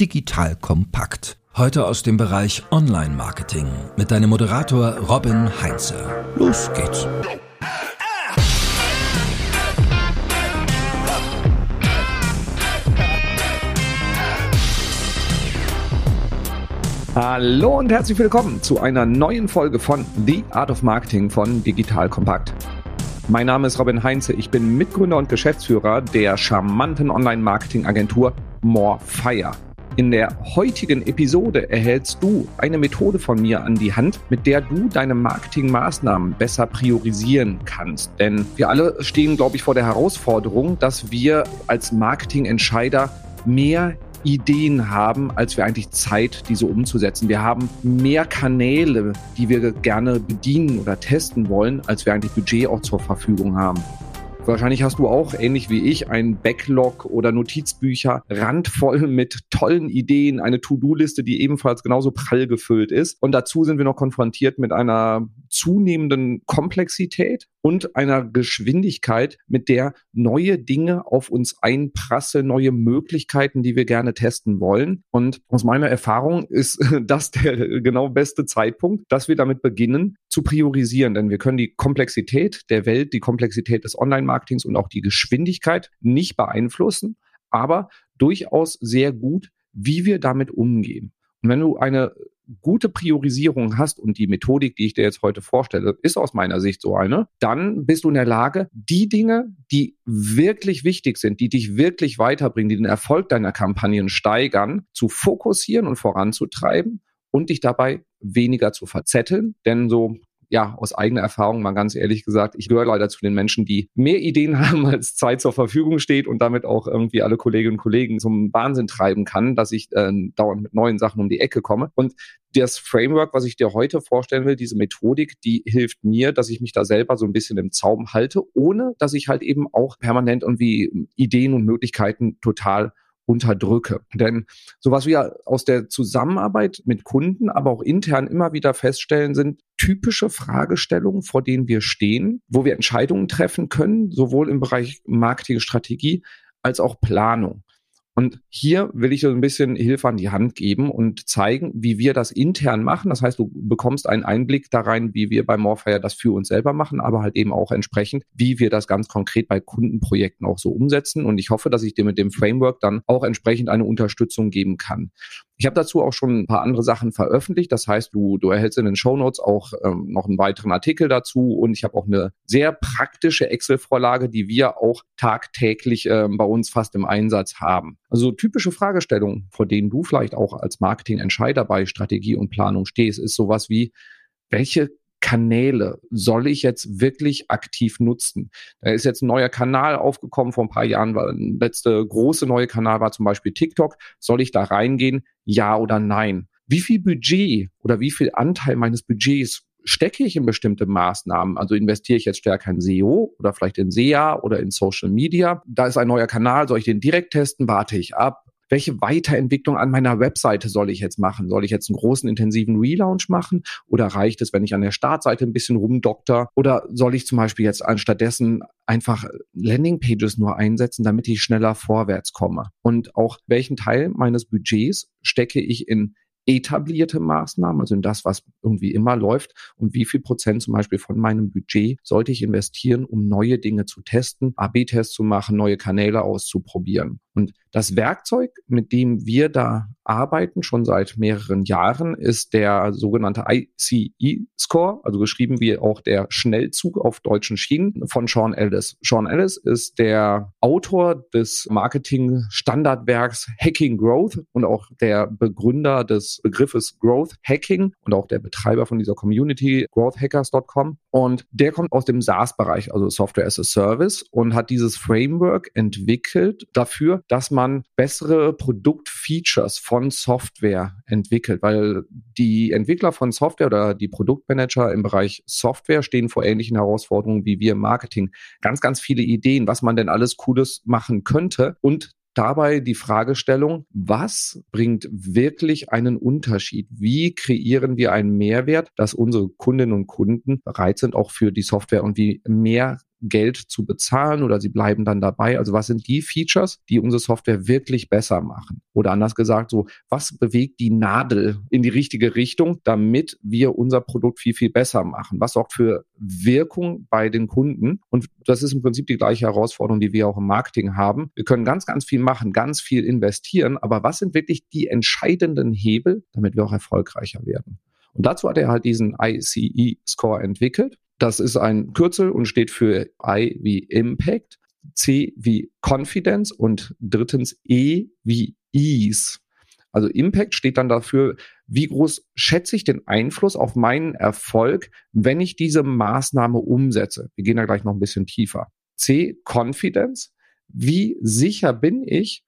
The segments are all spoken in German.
Digital Kompakt. Heute aus dem Bereich Online-Marketing mit deinem Moderator Robin Heinze. Los geht's. Hallo und herzlich willkommen zu einer neuen Folge von The Art of Marketing von Digital Kompakt. Mein Name ist Robin Heinze, ich bin Mitgründer und Geschäftsführer der charmanten Online-Marketing-Agentur Morefire. In der heutigen Episode erhältst du eine Methode von mir an die Hand, mit der du deine Marketingmaßnahmen besser priorisieren kannst. Denn wir alle stehen, glaube ich, vor der Herausforderung, dass wir als Marketingentscheider mehr Ideen haben, als wir eigentlich Zeit, diese umzusetzen. Wir haben mehr Kanäle, die wir gerne bedienen oder testen wollen, als wir eigentlich Budget auch zur Verfügung haben. Wahrscheinlich hast du auch, ähnlich wie ich, ein Backlog oder Notizbücher randvoll mit tollen Ideen, eine To-Do-Liste, die ebenfalls genauso prall gefüllt ist. Und dazu sind wir noch konfrontiert mit einer zunehmenden Komplexität und einer Geschwindigkeit, mit der neue Dinge auf uns einprasseln, neue Möglichkeiten, die wir gerne testen wollen. Und aus meiner Erfahrung ist das der genau beste Zeitpunkt, dass wir damit beginnen zu priorisieren. Denn wir können die Komplexität der Welt, die Komplexität des Online-Marketings und auch die Geschwindigkeit nicht beeinflussen, aber durchaus sehr gut, wie wir damit umgehen. Und wenn du eine gute Priorisierung hast und die Methodik, die ich dir jetzt heute vorstelle, ist aus meiner Sicht so eine, dann bist du in der Lage, die Dinge, die wirklich wichtig sind, die dich wirklich weiterbringen, die den Erfolg deiner Kampagnen steigern, zu fokussieren und voranzutreiben und dich dabei weniger zu verzetteln. Denn so ja, aus eigener Erfahrung mal ganz ehrlich gesagt, ich gehöre leider zu den Menschen, die mehr Ideen haben, als Zeit zur Verfügung steht und damit auch irgendwie alle Kolleginnen und Kollegen zum Wahnsinn treiben kann, dass ich äh, dauernd mit neuen Sachen um die Ecke komme. Und das Framework, was ich dir heute vorstellen will, diese Methodik, die hilft mir, dass ich mich da selber so ein bisschen im Zaum halte, ohne dass ich halt eben auch permanent irgendwie Ideen und Möglichkeiten total unterdrücke. Denn so was wir aus der Zusammenarbeit mit Kunden, aber auch intern immer wieder feststellen, sind typische Fragestellungen, vor denen wir stehen, wo wir Entscheidungen treffen können, sowohl im Bereich Marketingstrategie als auch Planung. Und hier will ich so ein bisschen Hilfe an die Hand geben und zeigen, wie wir das intern machen. Das heißt, du bekommst einen Einblick da rein, wie wir bei Morfire das für uns selber machen, aber halt eben auch entsprechend, wie wir das ganz konkret bei Kundenprojekten auch so umsetzen. Und ich hoffe, dass ich dir mit dem Framework dann auch entsprechend eine Unterstützung geben kann. Ich habe dazu auch schon ein paar andere Sachen veröffentlicht. Das heißt, du, du erhältst in den Show Notes auch ähm, noch einen weiteren Artikel dazu und ich habe auch eine sehr praktische Excel-Vorlage, die wir auch tagtäglich ähm, bei uns fast im Einsatz haben. Also typische Fragestellungen, vor denen du vielleicht auch als Marketingentscheider bei Strategie und Planung stehst, ist sowas wie, welche Kanäle soll ich jetzt wirklich aktiv nutzen? Da ist jetzt ein neuer Kanal aufgekommen vor ein paar Jahren, weil der letzte große neue Kanal war zum Beispiel TikTok. Soll ich da reingehen? Ja oder nein? Wie viel Budget oder wie viel Anteil meines Budgets stecke ich in bestimmte Maßnahmen? Also investiere ich jetzt stärker in SEO oder vielleicht in SEA oder in Social Media? Da ist ein neuer Kanal, soll ich den direkt testen? Warte ich ab? Welche Weiterentwicklung an meiner Webseite soll ich jetzt machen? Soll ich jetzt einen großen intensiven Relaunch machen oder reicht es, wenn ich an der Startseite ein bisschen rumdokter? Oder soll ich zum Beispiel jetzt anstattdessen einfach Landingpages nur einsetzen, damit ich schneller vorwärts komme? Und auch welchen Teil meines Budgets stecke ich in etablierte Maßnahmen, also in das, was irgendwie immer läuft und wie viel Prozent zum Beispiel von meinem Budget sollte ich investieren, um neue Dinge zu testen, AB-Tests zu machen, neue Kanäle auszuprobieren. Und das Werkzeug, mit dem wir da arbeiten, schon seit mehreren Jahren, ist der sogenannte ICE-Score, also geschrieben wie auch der Schnellzug auf deutschen Schienen von Sean Ellis. Sean Ellis ist der Autor des Marketing-Standardwerks Hacking Growth und auch der Begründer des Begriffes Growth Hacking und auch der Betreiber von dieser Community growthhackers.com. Und der kommt aus dem SaaS-Bereich, also Software as a Service, und hat dieses Framework entwickelt dafür, dass man bessere Produktfeatures von Software entwickelt, weil die Entwickler von Software oder die Produktmanager im Bereich Software stehen vor ähnlichen Herausforderungen wie wir im Marketing. Ganz, ganz viele Ideen, was man denn alles Cooles machen könnte und dabei die Fragestellung, was bringt wirklich einen Unterschied? Wie kreieren wir einen Mehrwert, dass unsere Kundinnen und Kunden bereit sind, auch für die Software und wie mehr Geld zu bezahlen oder sie bleiben dann dabei? Also was sind die Features, die unsere Software wirklich besser machen? Oder anders gesagt, so, was bewegt die Nadel in die richtige Richtung, damit wir unser Produkt viel, viel besser machen? Was sorgt für Wirkung bei den Kunden? Und das ist im Prinzip die gleiche Herausforderung, die wir auch im Marketing haben. Wir können ganz, ganz viel machen, ganz viel investieren, aber was sind wirklich die entscheidenden Hebel, damit wir auch erfolgreicher werden? Und dazu hat er halt diesen ICE-Score entwickelt. Das ist ein Kürzel und steht für I wie Impact, C wie Confidence und drittens E wie Ease. Also Impact steht dann dafür, wie groß schätze ich den Einfluss auf meinen Erfolg, wenn ich diese Maßnahme umsetze. Wir gehen da gleich noch ein bisschen tiefer. C, Confidence. Wie sicher bin ich,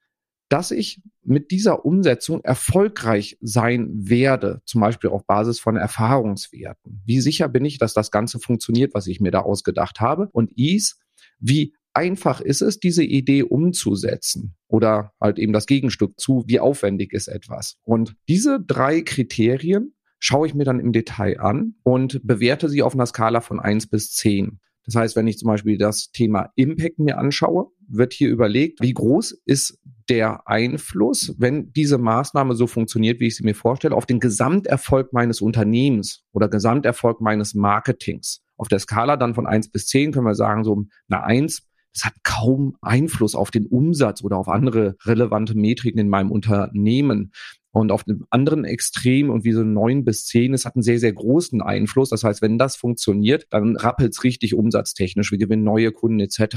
dass ich mit dieser Umsetzung erfolgreich sein werde, zum Beispiel auf Basis von Erfahrungswerten. Wie sicher bin ich, dass das Ganze funktioniert, was ich mir da ausgedacht habe? Und Ease, wie einfach ist es, diese Idee umzusetzen? Oder halt eben das Gegenstück zu, wie aufwendig ist etwas? Und diese drei Kriterien schaue ich mir dann im Detail an und bewerte sie auf einer Skala von eins bis zehn. Das heißt, wenn ich zum Beispiel das Thema Impact mir anschaue, wird hier überlegt, wie groß ist der Einfluss, wenn diese Maßnahme so funktioniert, wie ich sie mir vorstelle, auf den Gesamterfolg meines Unternehmens oder Gesamterfolg meines Marketings. Auf der Skala dann von eins bis zehn können wir sagen, so eine eins das hat kaum Einfluss auf den Umsatz oder auf andere relevante Metriken in meinem Unternehmen. Und auf dem anderen Extrem und wie so neun bis zehn, es hat einen sehr, sehr großen Einfluss. Das heißt, wenn das funktioniert, dann rappelt es richtig umsatztechnisch. Wir gewinnen neue Kunden etc.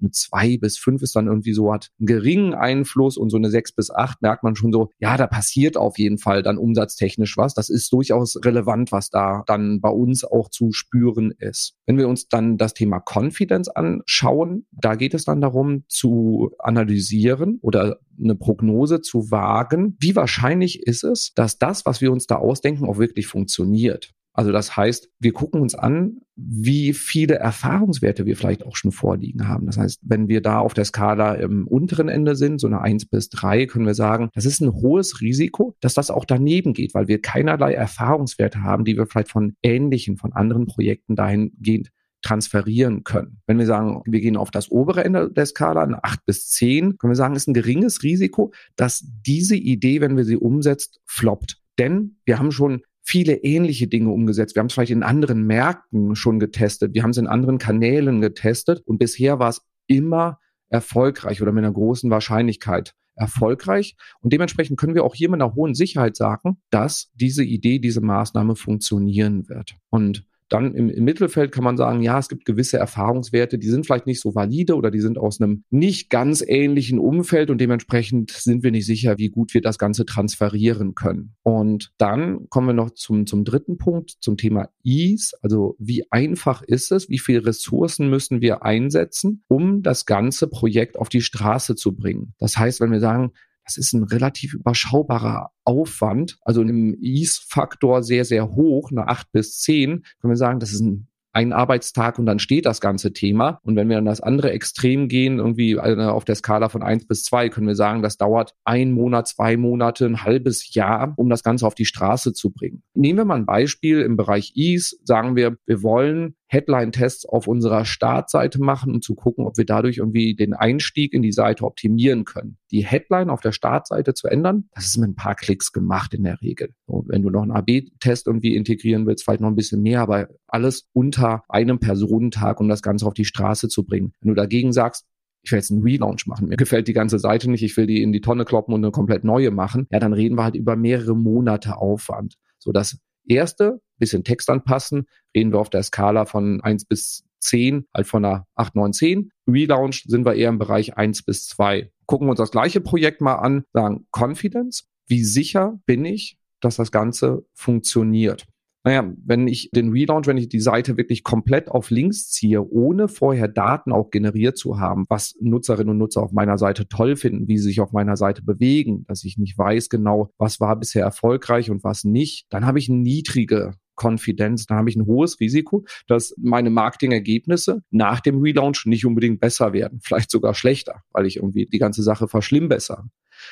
Eine zwei bis fünf ist dann irgendwie so, hat einen geringen Einfluss und so eine sechs bis acht merkt man schon so, ja, da passiert auf jeden Fall dann umsatztechnisch was. Das ist durchaus relevant, was da dann bei uns auch zu spüren ist. Wenn wir uns dann das Thema Confidence anschauen, da geht es dann darum zu analysieren oder eine Prognose zu wagen, wie wahrscheinlich ist es, dass das, was wir uns da ausdenken, auch wirklich funktioniert. Also das heißt, wir gucken uns an, wie viele Erfahrungswerte wir vielleicht auch schon vorliegen haben. Das heißt, wenn wir da auf der Skala im unteren Ende sind, so eine eins bis drei, können wir sagen, das ist ein hohes Risiko, dass das auch daneben geht, weil wir keinerlei Erfahrungswerte haben, die wir vielleicht von ähnlichen, von anderen Projekten dahingehend transferieren können. Wenn wir sagen, wir gehen auf das obere Ende der Skala, eine 8 bis 10, können wir sagen, ist ein geringes Risiko, dass diese Idee, wenn wir sie umsetzt, floppt. Denn wir haben schon viele ähnliche Dinge umgesetzt. Wir haben es vielleicht in anderen Märkten schon getestet. Wir haben es in anderen Kanälen getestet und bisher war es immer erfolgreich oder mit einer großen Wahrscheinlichkeit erfolgreich. Und dementsprechend können wir auch hier mit einer hohen Sicherheit sagen, dass diese Idee, diese Maßnahme funktionieren wird. Und dann im, im, Mittelfeld kann man sagen, ja, es gibt gewisse Erfahrungswerte, die sind vielleicht nicht so valide oder die sind aus einem nicht ganz ähnlichen Umfeld und dementsprechend sind wir nicht sicher, wie gut wir das Ganze transferieren können. Und dann kommen wir noch zum, zum dritten Punkt, zum Thema Ease. Also wie einfach ist es, wie viele Ressourcen müssen wir einsetzen, um das ganze Projekt auf die Straße zu bringen. Das heißt, wenn wir sagen, das ist ein relativ überschaubarer Aufwand, also im Ease-Faktor sehr, sehr hoch, eine 8 bis 10, können wir sagen, das ist ein ein Arbeitstag und dann steht das ganze Thema. Und wenn wir an das andere Extrem gehen, irgendwie äh, auf der Skala von eins bis zwei, können wir sagen, das dauert ein Monat, zwei Monate, ein halbes Jahr, um das Ganze auf die Straße zu bringen. Nehmen wir mal ein Beispiel im Bereich Ease, sagen wir, wir wollen Headline-Tests auf unserer Startseite machen, um zu gucken, ob wir dadurch irgendwie den Einstieg in die Seite optimieren können. Die Headline auf der Startseite zu ändern, das ist mit ein paar Klicks gemacht in der Regel. Und wenn du noch einen AB-Test irgendwie integrieren willst, vielleicht noch ein bisschen mehr, aber alles unter einem Personentag, um das Ganze auf die Straße zu bringen. Wenn du dagegen sagst, ich will jetzt einen Relaunch machen. Mir gefällt die ganze Seite nicht, ich will die in die Tonne kloppen und eine komplett neue machen. Ja, dann reden wir halt über mehrere Monate Aufwand. So das erste, bisschen Text anpassen, reden wir auf der Skala von eins bis zehn, halt von einer acht, neun, zehn. Relaunch sind wir eher im Bereich eins bis zwei. Gucken wir uns das gleiche Projekt mal an, sagen Confidence. Wie sicher bin ich, dass das Ganze funktioniert? naja, wenn ich den Relaunch, wenn ich die Seite wirklich komplett auf links ziehe, ohne vorher Daten auch generiert zu haben, was Nutzerinnen und Nutzer auf meiner Seite toll finden, wie sie sich auf meiner Seite bewegen, dass ich nicht weiß genau, was war bisher erfolgreich und was nicht, dann habe ich eine niedrige Konfidenz, dann habe ich ein hohes Risiko, dass meine Marketingergebnisse nach dem Relaunch nicht unbedingt besser werden, vielleicht sogar schlechter, weil ich irgendwie die ganze Sache verschlimmbessere.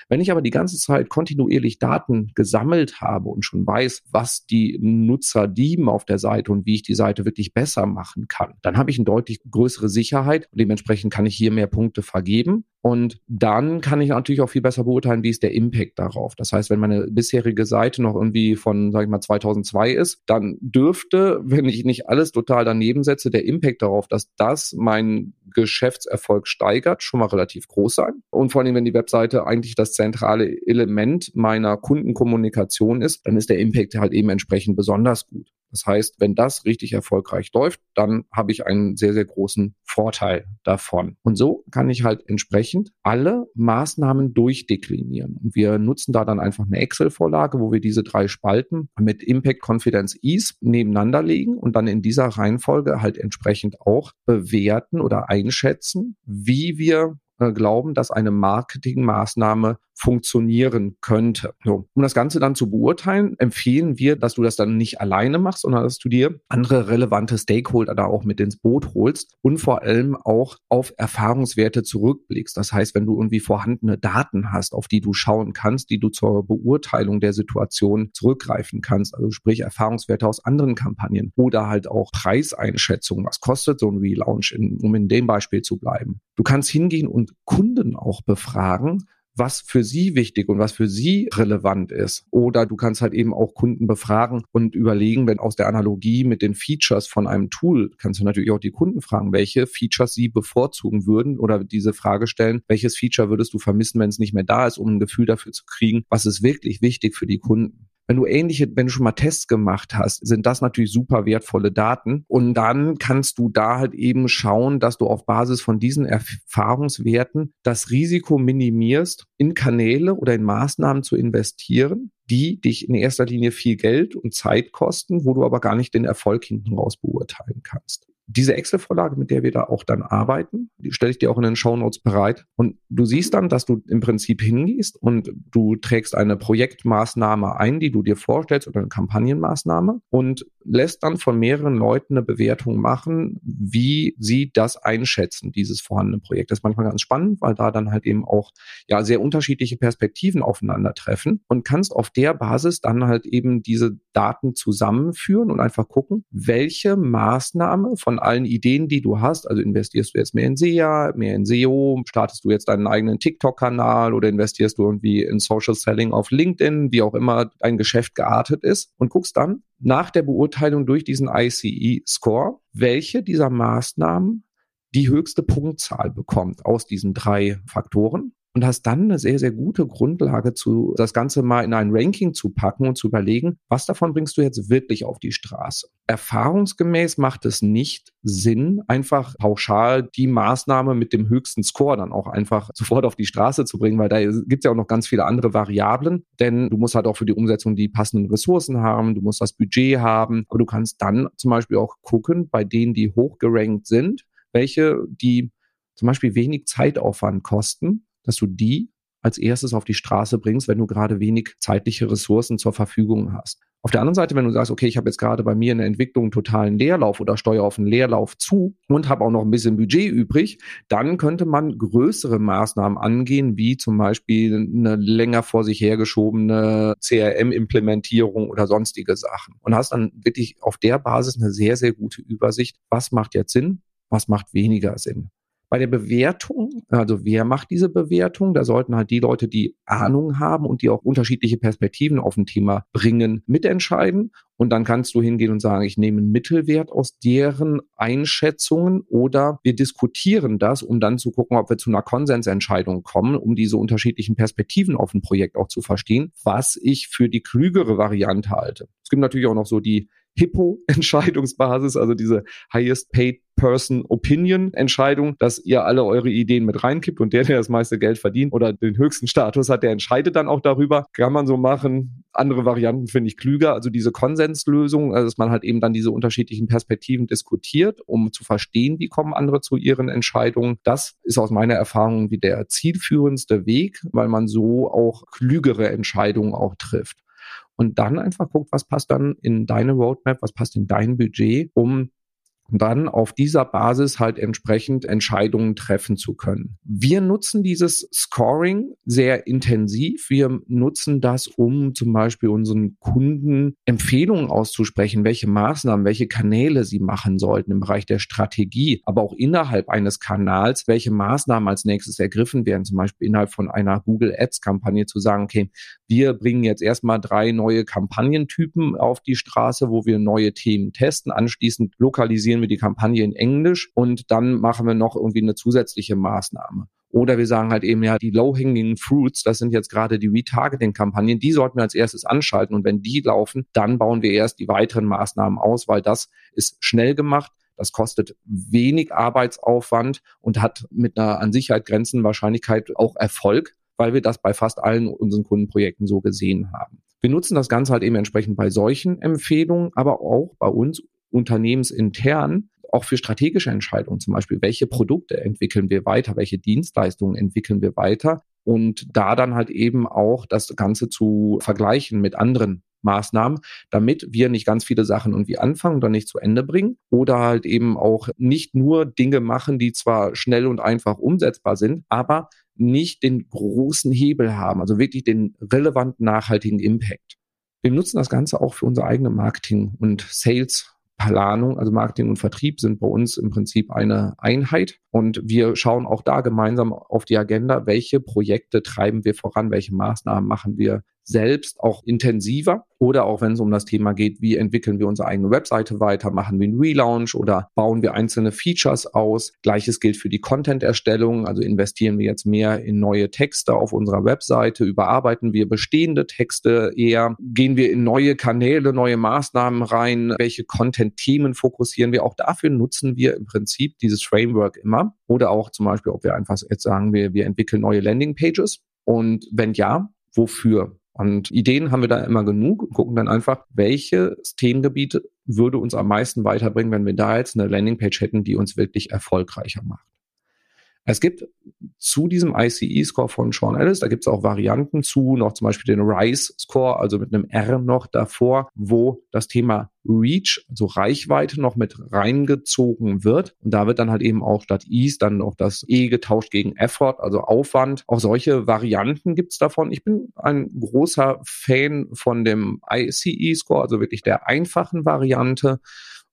Wenn ich aber die ganze Zeit kontinuierlich Daten gesammelt habe und schon weiß, was die Nutzer lieben auf der Seite und wie ich die Seite wirklich besser machen kann, dann habe ich eine deutlich größere Sicherheit und dementsprechend kann ich hier mehr Punkte vergeben. Und dann kann ich natürlich auch viel besser beurteilen, wie ist der Impact darauf. Das heißt, wenn meine bisherige Seite noch irgendwie von, sag ich mal, 2002 ist, dann dürfte, wenn ich nicht alles total daneben setze, der Impact darauf, dass das meinen Geschäftserfolg steigert, schon mal relativ groß sein. Und vor allem, wenn die Webseite eigentlich das zentrale Element meiner Kundenkommunikation ist, dann ist der Impact halt eben entsprechend besonders gut. Das heißt, wenn das richtig erfolgreich läuft, dann habe ich einen sehr, sehr großen Vorteil davon. Und so kann ich halt entsprechend alle Maßnahmen durchdeklinieren. Und wir nutzen da dann einfach eine Excel-Vorlage, wo wir diese drei Spalten mit Impact, Confidence, Ease nebeneinander legen und dann in dieser Reihenfolge halt entsprechend auch bewerten oder einschätzen, wie wir glauben, dass eine Marketingmaßnahme funktionieren könnte. So. Um das Ganze dann zu beurteilen, empfehlen wir, dass du das dann nicht alleine machst, sondern dass du dir andere relevante Stakeholder da auch mit ins Boot holst und vor allem auch auf Erfahrungswerte zurückblickst. Das heißt, wenn du irgendwie vorhandene Daten hast, auf die du schauen kannst, die du zur Beurteilung der Situation zurückgreifen kannst, also sprich Erfahrungswerte aus anderen Kampagnen oder halt auch Preiseinschätzungen. Was kostet so ein Relaunch, in, um in dem Beispiel zu bleiben? Du kannst hingehen und Kunden auch befragen, was für sie wichtig und was für sie relevant ist. Oder du kannst halt eben auch Kunden befragen und überlegen, wenn aus der Analogie mit den Features von einem Tool, kannst du natürlich auch die Kunden fragen, welche Features sie bevorzugen würden oder diese Frage stellen, welches Feature würdest du vermissen, wenn es nicht mehr da ist, um ein Gefühl dafür zu kriegen, was ist wirklich wichtig für die Kunden. Wenn du ähnliche, wenn du schon mal Tests gemacht hast, sind das natürlich super wertvolle Daten. Und dann kannst du da halt eben schauen, dass du auf Basis von diesen Erfahrungswerten das Risiko minimierst, in Kanäle oder in Maßnahmen zu investieren, die dich in erster Linie viel Geld und Zeit kosten, wo du aber gar nicht den Erfolg hinten raus beurteilen kannst diese Excel-Vorlage, mit der wir da auch dann arbeiten, die stelle ich dir auch in den Show Notes bereit. Und du siehst dann, dass du im Prinzip hingehst und du trägst eine Projektmaßnahme ein, die du dir vorstellst oder eine Kampagnenmaßnahme und lässt dann von mehreren Leuten eine Bewertung machen, wie sie das einschätzen, dieses vorhandene Projekt. Das ist manchmal ganz spannend, weil da dann halt eben auch ja sehr unterschiedliche Perspektiven aufeinandertreffen und kannst auf der Basis dann halt eben diese Daten zusammenführen und einfach gucken, welche Maßnahme von allen Ideen, die du hast, also investierst du jetzt mehr in SEA, mehr in SEO, startest du jetzt deinen eigenen TikTok-Kanal oder investierst du irgendwie in Social Selling auf LinkedIn, wie auch immer dein Geschäft geartet ist und guckst dann, nach der Beurteilung durch diesen ICE-Score, welche dieser Maßnahmen die höchste Punktzahl bekommt aus diesen drei Faktoren und hast dann eine sehr, sehr gute Grundlage zu, das Ganze mal in ein Ranking zu packen und zu überlegen, was davon bringst du jetzt wirklich auf die Straße. Erfahrungsgemäß macht es nicht Sinn, einfach pauschal die Maßnahme mit dem höchsten Score dann auch einfach sofort auf die Straße zu bringen, weil da gibt es ja auch noch ganz viele andere Variablen, denn du musst halt auch für die Umsetzung die passenden Ressourcen haben, du musst das Budget haben, aber du kannst dann zum Beispiel auch gucken, bei denen, die hochgerankt sind, welche die zum Beispiel wenig Zeitaufwand kosten dass du die als erstes auf die Straße bringst, wenn du gerade wenig zeitliche Ressourcen zur Verfügung hast. Auf der anderen Seite, wenn du sagst, okay, ich habe jetzt gerade bei mir in der Entwicklung einen totalen Leerlauf oder steuere auf einen Leerlauf zu und habe auch noch ein bisschen Budget übrig, dann könnte man größere Maßnahmen angehen, wie zum Beispiel eine länger vor sich hergeschobene CRM-Implementierung oder sonstige Sachen. Und hast dann wirklich auf der Basis eine sehr, sehr gute Übersicht, was macht jetzt Sinn, was macht weniger Sinn. Bei der Bewertung, also wer macht diese Bewertung? Da sollten halt die Leute, die Ahnung haben und die auch unterschiedliche Perspektiven auf ein Thema bringen, mitentscheiden. Und dann kannst du hingehen und sagen, ich nehme einen Mittelwert aus deren Einschätzungen oder wir diskutieren das, um dann zu gucken, ob wir zu einer Konsensentscheidung kommen, um diese unterschiedlichen Perspektiven auf ein Projekt auch zu verstehen, was ich für die klügere Variante halte. Es gibt natürlich auch noch so die Hippo-Entscheidungsbasis, also diese Highest Paid Person Opinion Entscheidung, dass ihr alle eure Ideen mit reinkippt und der, der das meiste Geld verdient oder den höchsten Status hat, der entscheidet dann auch darüber. Kann man so machen. Andere Varianten finde ich klüger. Also diese Konsenslösung, also dass man halt eben dann diese unterschiedlichen Perspektiven diskutiert, um zu verstehen, wie kommen andere zu ihren Entscheidungen. Das ist aus meiner Erfahrung wie der zielführendste Weg, weil man so auch klügere Entscheidungen auch trifft und dann einfach guckt, was passt dann in deine Roadmap, was passt in dein Budget, um und dann auf dieser Basis halt entsprechend Entscheidungen treffen zu können. Wir nutzen dieses Scoring sehr intensiv. Wir nutzen das, um zum Beispiel unseren Kunden Empfehlungen auszusprechen, welche Maßnahmen, welche Kanäle sie machen sollten im Bereich der Strategie, aber auch innerhalb eines Kanals, welche Maßnahmen als nächstes ergriffen werden, zum Beispiel innerhalb von einer Google Ads Kampagne zu sagen, okay, wir bringen jetzt erstmal drei neue Kampagnentypen auf die Straße, wo wir neue Themen testen. Anschließend lokalisieren wir die Kampagne in Englisch und dann machen wir noch irgendwie eine zusätzliche Maßnahme. Oder wir sagen halt eben ja, die low-hanging fruits, das sind jetzt gerade die Retargeting-Kampagnen, die sollten wir als erstes anschalten. Und wenn die laufen, dann bauen wir erst die weiteren Maßnahmen aus, weil das ist schnell gemacht. Das kostet wenig Arbeitsaufwand und hat mit einer an Sicherheit grenzenden Wahrscheinlichkeit auch Erfolg, weil wir das bei fast allen unseren Kundenprojekten so gesehen haben. Wir nutzen das Ganze halt eben entsprechend bei solchen Empfehlungen, aber auch bei uns unternehmensintern auch für strategische Entscheidungen, zum Beispiel, welche Produkte entwickeln wir weiter, welche Dienstleistungen entwickeln wir weiter und da dann halt eben auch das Ganze zu vergleichen mit anderen Maßnahmen, damit wir nicht ganz viele Sachen irgendwie anfangen oder nicht zu Ende bringen oder halt eben auch nicht nur Dinge machen, die zwar schnell und einfach umsetzbar sind, aber nicht den großen Hebel haben, also wirklich den relevanten nachhaltigen Impact. Wir nutzen das Ganze auch für unser eigene Marketing und Sales Planung, also Marketing und Vertrieb sind bei uns im Prinzip eine Einheit. Und wir schauen auch da gemeinsam auf die Agenda, welche Projekte treiben wir voran, welche Maßnahmen machen wir selbst auch intensiver. Oder auch wenn es um das Thema geht, wie entwickeln wir unsere eigene Webseite weiter, machen wir einen Relaunch oder bauen wir einzelne Features aus. Gleiches gilt für die Content-Erstellung, also investieren wir jetzt mehr in neue Texte auf unserer Webseite, überarbeiten wir bestehende Texte eher, gehen wir in neue Kanäle, neue Maßnahmen rein, welche Content-Themen fokussieren wir. Auch dafür nutzen wir im Prinzip dieses Framework immer. Oder auch zum Beispiel, ob wir einfach jetzt sagen, wir, wir entwickeln neue Landing-Pages. Und wenn ja, wofür? Und Ideen haben wir da immer genug und gucken dann einfach, welches Themengebiet würde uns am meisten weiterbringen, wenn wir da jetzt eine Landingpage hätten, die uns wirklich erfolgreicher macht. Es gibt zu diesem ICE-Score von Sean Ellis, da gibt es auch Varianten zu, noch zum Beispiel den RISE-Score, also mit einem R noch davor, wo das Thema Reach, also Reichweite noch mit reingezogen wird. Und da wird dann halt eben auch statt Ease dann noch das E getauscht gegen Effort, also Aufwand. Auch solche Varianten gibt's davon. Ich bin ein großer Fan von dem ICE-Score, also wirklich der einfachen Variante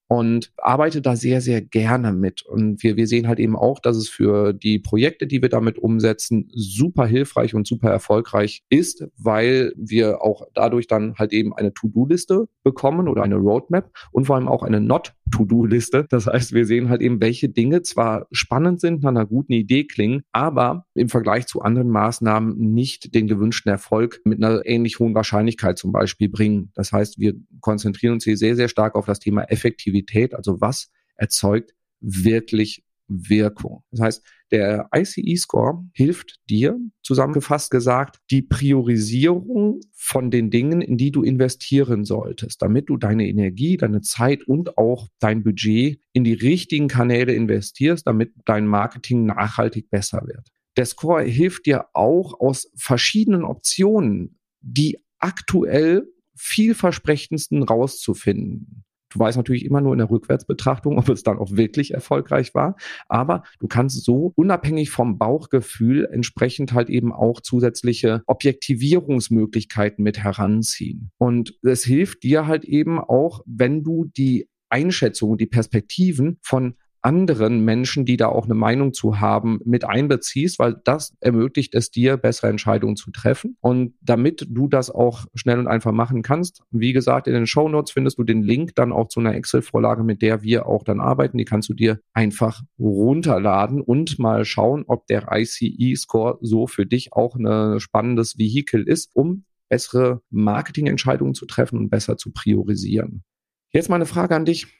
und arbeite da sehr, sehr gerne mit. Und wir, wir sehen halt eben auch, dass es für die Projekte, die wir damit umsetzen, super hilfreich und super erfolgreich ist, weil wir auch dadurch dann halt eben eine To-Do-Liste bekommen oder eine Roadmap und vor allem auch eine Not To-Do-Liste. Das heißt, wir sehen halt eben, welche Dinge zwar spannend sind, nach einer guten Idee klingen, aber im Vergleich zu anderen Maßnahmen nicht den gewünschten Erfolg mit einer ähnlich hohen Wahrscheinlichkeit zum Beispiel bringen. Das heißt, wir konzentrieren uns hier sehr, sehr stark auf das Thema Effektivität. Also was erzeugt wirklich Wirkung. Das heißt, der ICE-Score hilft dir, zusammengefasst gesagt, die Priorisierung von den Dingen, in die du investieren solltest, damit du deine Energie, deine Zeit und auch dein Budget in die richtigen Kanäle investierst, damit dein Marketing nachhaltig besser wird. Der Score hilft dir auch aus verschiedenen Optionen, die aktuell vielversprechendsten rauszufinden. Du weißt natürlich immer nur in der Rückwärtsbetrachtung, ob es dann auch wirklich erfolgreich war. Aber du kannst so unabhängig vom Bauchgefühl entsprechend halt eben auch zusätzliche Objektivierungsmöglichkeiten mit heranziehen. Und es hilft dir halt eben auch, wenn du die Einschätzung, die Perspektiven von anderen Menschen, die da auch eine Meinung zu haben, mit einbeziehst, weil das ermöglicht es dir, bessere Entscheidungen zu treffen. Und damit du das auch schnell und einfach machen kannst, wie gesagt, in den Show Notes findest du den Link dann auch zu einer Excel-Vorlage, mit der wir auch dann arbeiten. Die kannst du dir einfach runterladen und mal schauen, ob der ICE-Score so für dich auch ein spannendes Vehikel ist, um bessere Marketingentscheidungen zu treffen und besser zu priorisieren. Jetzt meine Frage an dich.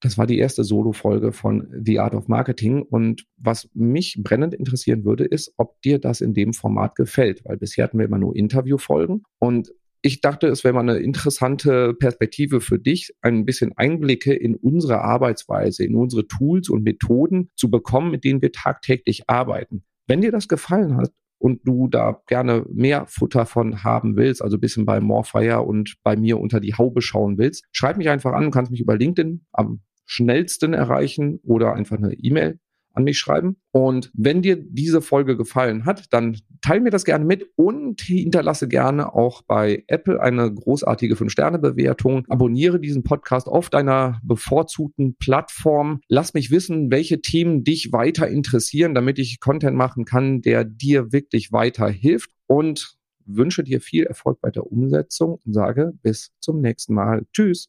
Das war die erste Solo-Folge von The Art of Marketing. Und was mich brennend interessieren würde, ist, ob dir das in dem Format gefällt. Weil bisher hatten wir immer nur Interviewfolgen. Und ich dachte, es wäre mal eine interessante Perspektive für dich, ein bisschen Einblicke in unsere Arbeitsweise, in unsere Tools und Methoden zu bekommen, mit denen wir tagtäglich arbeiten. Wenn dir das gefallen hat, und du da gerne mehr Futter von haben willst, also bisschen bei Morfire und bei mir unter die Haube schauen willst, schreib mich einfach an, du kannst mich über LinkedIn am schnellsten erreichen oder einfach eine E-Mail an mich schreiben. Und wenn dir diese Folge gefallen hat, dann teile mir das gerne mit und hinterlasse gerne auch bei Apple eine großartige 5-Sterne-Bewertung. Abonniere diesen Podcast auf deiner bevorzugten Plattform. Lass mich wissen, welche Themen dich weiter interessieren, damit ich Content machen kann, der dir wirklich weiterhilft. Und wünsche dir viel Erfolg bei der Umsetzung und sage bis zum nächsten Mal. Tschüss.